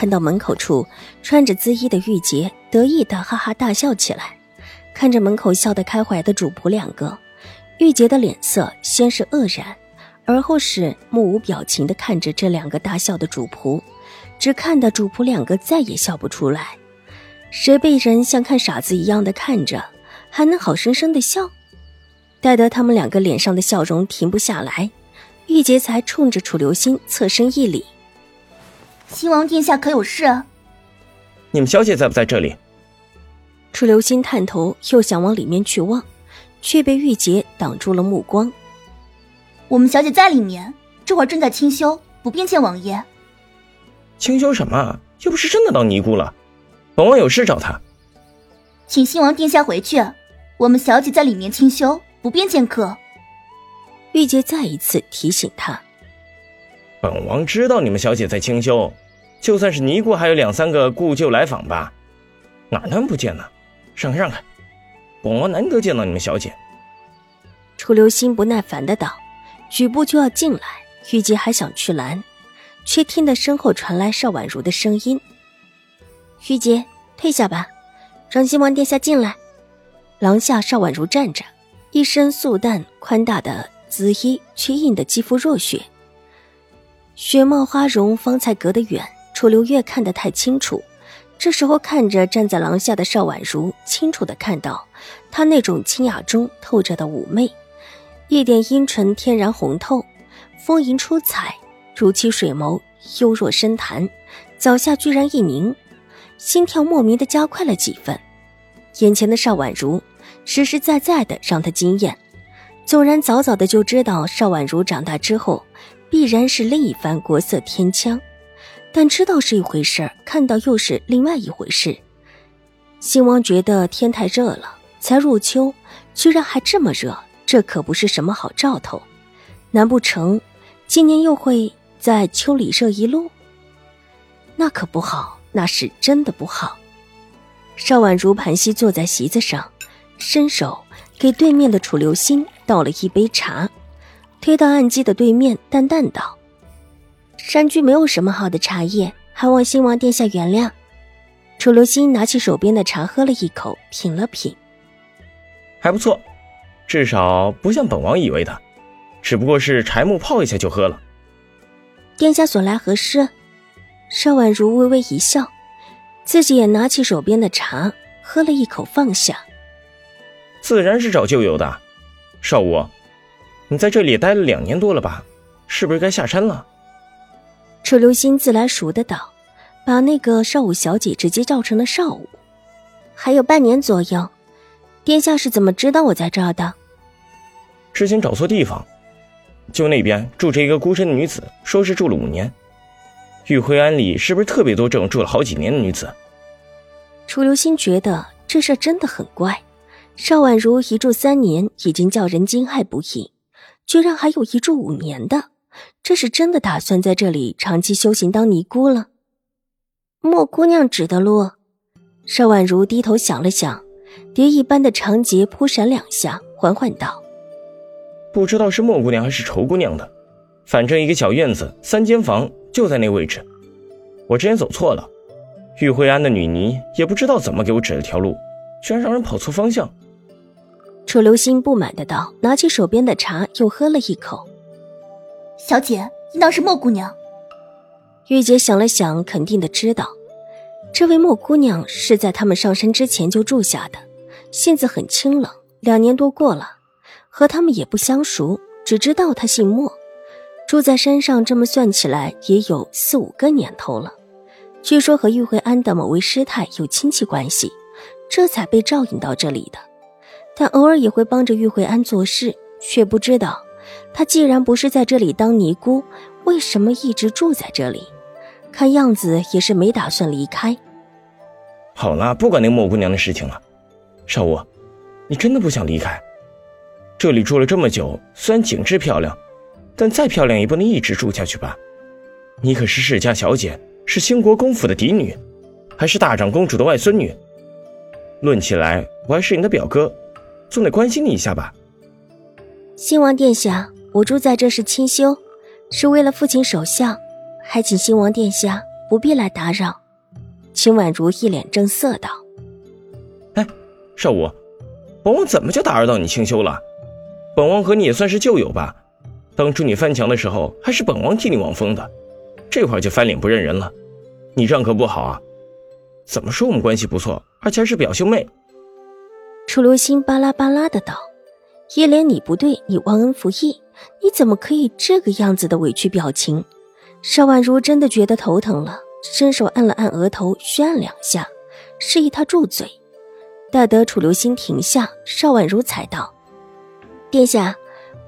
看到门口处穿着紫衣的玉洁，得意的哈哈大笑起来。看着门口笑得开怀的主仆两个，玉洁的脸色先是愕然，而后是目无表情的看着这两个大笑的主仆，只看得主仆两个再也笑不出来。谁被人像看傻子一样的看着，还能好生生的笑？待得他们两个脸上的笑容停不下来，玉洁才冲着楚留心侧身一礼。新王殿下可有事？你们小姐在不在这里？楚留心探头，又想往里面去望，却被玉洁挡住了目光。我们小姐在里面，这会儿正在清修，不便见王爷。清修什么？又不是真的当尼姑了。本王有事找她。请新王殿下回去，我们小姐在里面清修，不便见客。玉洁再一次提醒他。本王知道你们小姐在清修，就算是尼姑，还有两三个故旧来访吧，哪能不见呢？让开让开，本王难得见到你们小姐。楚留心不耐烦的道，举步就要进来，玉洁还想去拦，却听得身后传来邵婉如的声音：“玉洁，退下吧，让新王殿下进来。”廊下邵婉如站着，一身素淡宽大的紫衣，却映得肌肤若雪。雪貌花容方才隔得远，楚留月看得太清楚。这时候看着站在廊下的邵婉如，清楚的看到她那种清雅中透着的妩媚，一点阴唇天然红透，丰盈出彩，如漆水眸幽若深潭，脚下居然一凝，心跳莫名的加快了几分。眼前的邵婉如实实在在的让他惊艳，纵然早早的就知道邵婉如长大之后。必然是另一番国色天香，但知道是一回事看到又是另外一回事。兴王觉得天太热了，才入秋，居然还这么热，这可不是什么好兆头。难不成今年又会在秋里热一路？那可不好，那是真的不好。邵婉如盘膝坐在席子上，伸手给对面的楚留心倒了一杯茶。推到案几的对面，淡淡道：“山居没有什么好的茶叶，还望新王殿下原谅。”楚留心拿起手边的茶，喝了一口，品了品，还不错，至少不像本王以为的，只不过是柴木泡一下就喝了。殿下所来何事？邵婉如微微一笑，自己也拿起手边的茶，喝了一口，放下。自然是找旧友的，邵武。你在这里待了两年多了吧？是不是该下山了？楚留心自来熟的道，把那个少武小姐直接叫成了少武。还有半年左右，殿下是怎么知道我在这儿的？之前找错地方，就那边住着一个孤身的女子，说是住了五年。玉辉庵里是不是特别多这种住了好几年的女子？楚留心觉得这事真的很怪。邵婉如一住三年，已经叫人惊骇不已。居然还有一住五年的，这是真的打算在这里长期修行当尼姑了？莫姑娘指的路，邵婉如低头想了想，蝶一般的长睫扑闪两下，缓缓道：“不知道是莫姑娘还是仇姑娘的，反正一个小院子，三间房就在那位置。我之前走错了，玉慧庵的女尼也不知道怎么给我指了条路，居然让人跑错方向。”楚留心不满的道，拿起手边的茶，又喝了一口。小姐，应当是莫姑娘。玉洁想了想，肯定的知道，这位莫姑娘是在他们上山之前就住下的，性子很清冷。两年多过了，和他们也不相熟，只知道她姓莫，住在山上。这么算起来，也有四五个年头了。据说和玉慧安的某位师太有亲戚关系，这才被照应到这里的。但偶尔也会帮着玉慧安做事，却不知道，她既然不是在这里当尼姑，为什么一直住在这里？看样子也是没打算离开。好了，不管那莫姑娘的事情了。少武，你真的不想离开？这里住了这么久，虽然景致漂亮，但再漂亮也不能一直住下去吧？你可是世家小姐，是兴国公府的嫡女，还是大长公主的外孙女。论起来，我还是你的表哥，总得关心你一下吧。新王殿下，我住在这是清修，是为了父亲守孝，还请新王殿下不必来打扰。秦婉如一脸正色道：“哎，少武，本王怎么就打扰到你清修了？”本王和你也算是旧友吧，当初你翻墙的时候还是本王替你望风的，这会儿就翻脸不认人了，你这样可不好啊！怎么说我们关系不错，而且还是表兄妹？楚留心巴拉巴拉的道：“叶莲你不对，你忘恩负义，你怎么可以这个样子的委屈表情？”邵婉如真的觉得头疼了，伸手按了按额头，虚按两下，示意他住嘴。待得楚留心停下，邵婉如才道。殿下，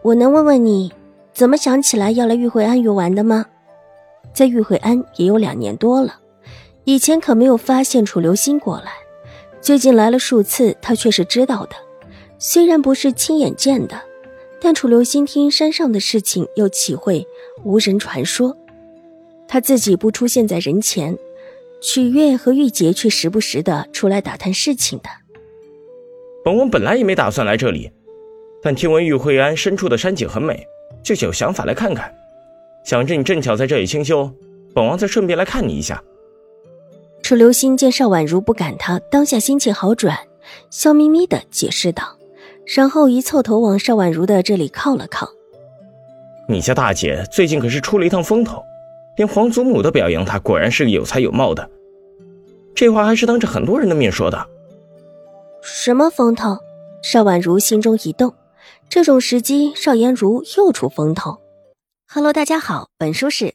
我能问问你，怎么想起来要来玉慧庵游玩的吗？在玉慧庵也有两年多了，以前可没有发现楚留心过来，最近来了数次，他却是知道的。虽然不是亲眼见的，但楚留心听山上的事情又岂会无人传说？他自己不出现在人前，曲月和玉洁却时不时的出来打探事情的。本王本来也没打算来这里。但听闻玉慧庵深处的山景很美，就有想法来看看。想着你正巧在这里清修，本王再顺便来看你一下。楚留心见邵婉如不赶他，当下心情好转，笑眯眯的解释道，然后一凑头往邵婉如的这里靠了靠。你家大姐最近可是出了一趟风头，连皇祖母都表扬她，果然是个有才有貌的。这话还是当着很多人的面说的。什么风头？邵婉如心中一动。这种时机，邵颜如又出风头。Hello，大家好，本书是